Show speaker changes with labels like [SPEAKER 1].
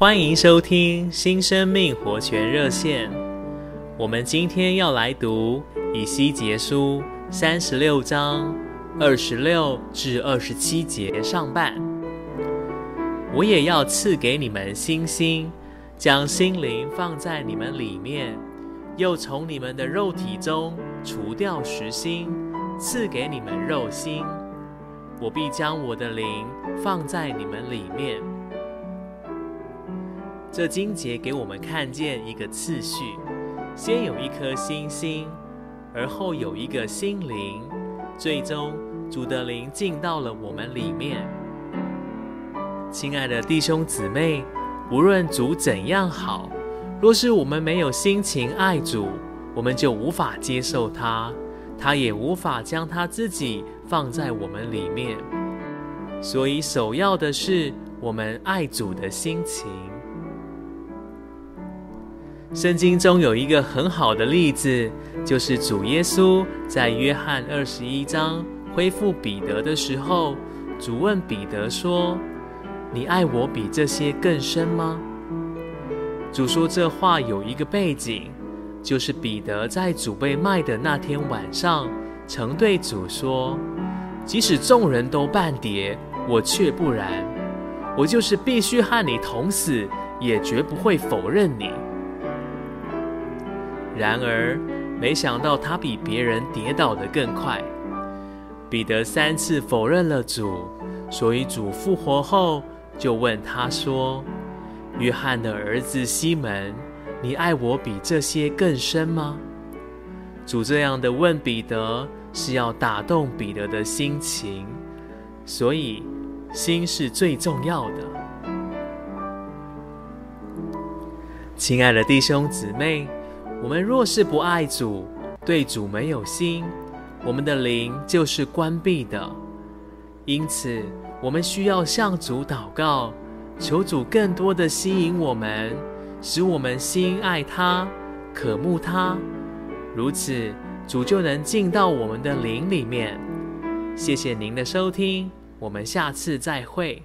[SPEAKER 1] 欢迎收听新生命活泉热线。我们今天要来读以西结书三十六章二十六至二十七节上半。我也要赐给你们新心，将心灵放在你们里面，又从你们的肉体中除掉石心，赐给你们肉心。我必将我的灵放在你们里面。这经节给我们看见一个次序：先有一颗新心，而后有一个心灵，最终主的灵进到了我们里面。亲爱的弟兄姊妹，无论主怎样好，若是我们没有心情爱主，我们就无法接受他。他也无法将他自己放在我们里面，所以首要的是我们爱主的心情。圣经中有一个很好的例子，就是主耶稣在约翰二十一章恢复彼得的时候，主问彼得说：“你爱我比这些更深吗？”主说这话有一个背景。就是彼得在主被卖的那天晚上，曾对主说：“即使众人都半跌，我却不然。我就是必须和你同死，也绝不会否认你。”然而，没想到他比别人跌倒得更快。彼得三次否认了主，所以主复活后就问他说：“约翰的儿子西门。”你爱我比这些更深吗？主这样的问彼得，是要打动彼得的心情，所以心是最重要的。亲爱的弟兄姊妹，我们若是不爱主，对主没有心，我们的灵就是关闭的。因此，我们需要向主祷告，求主更多的吸引我们。使我们心爱他，渴慕他，如此主就能进到我们的灵里面。谢谢您的收听，我们下次再会。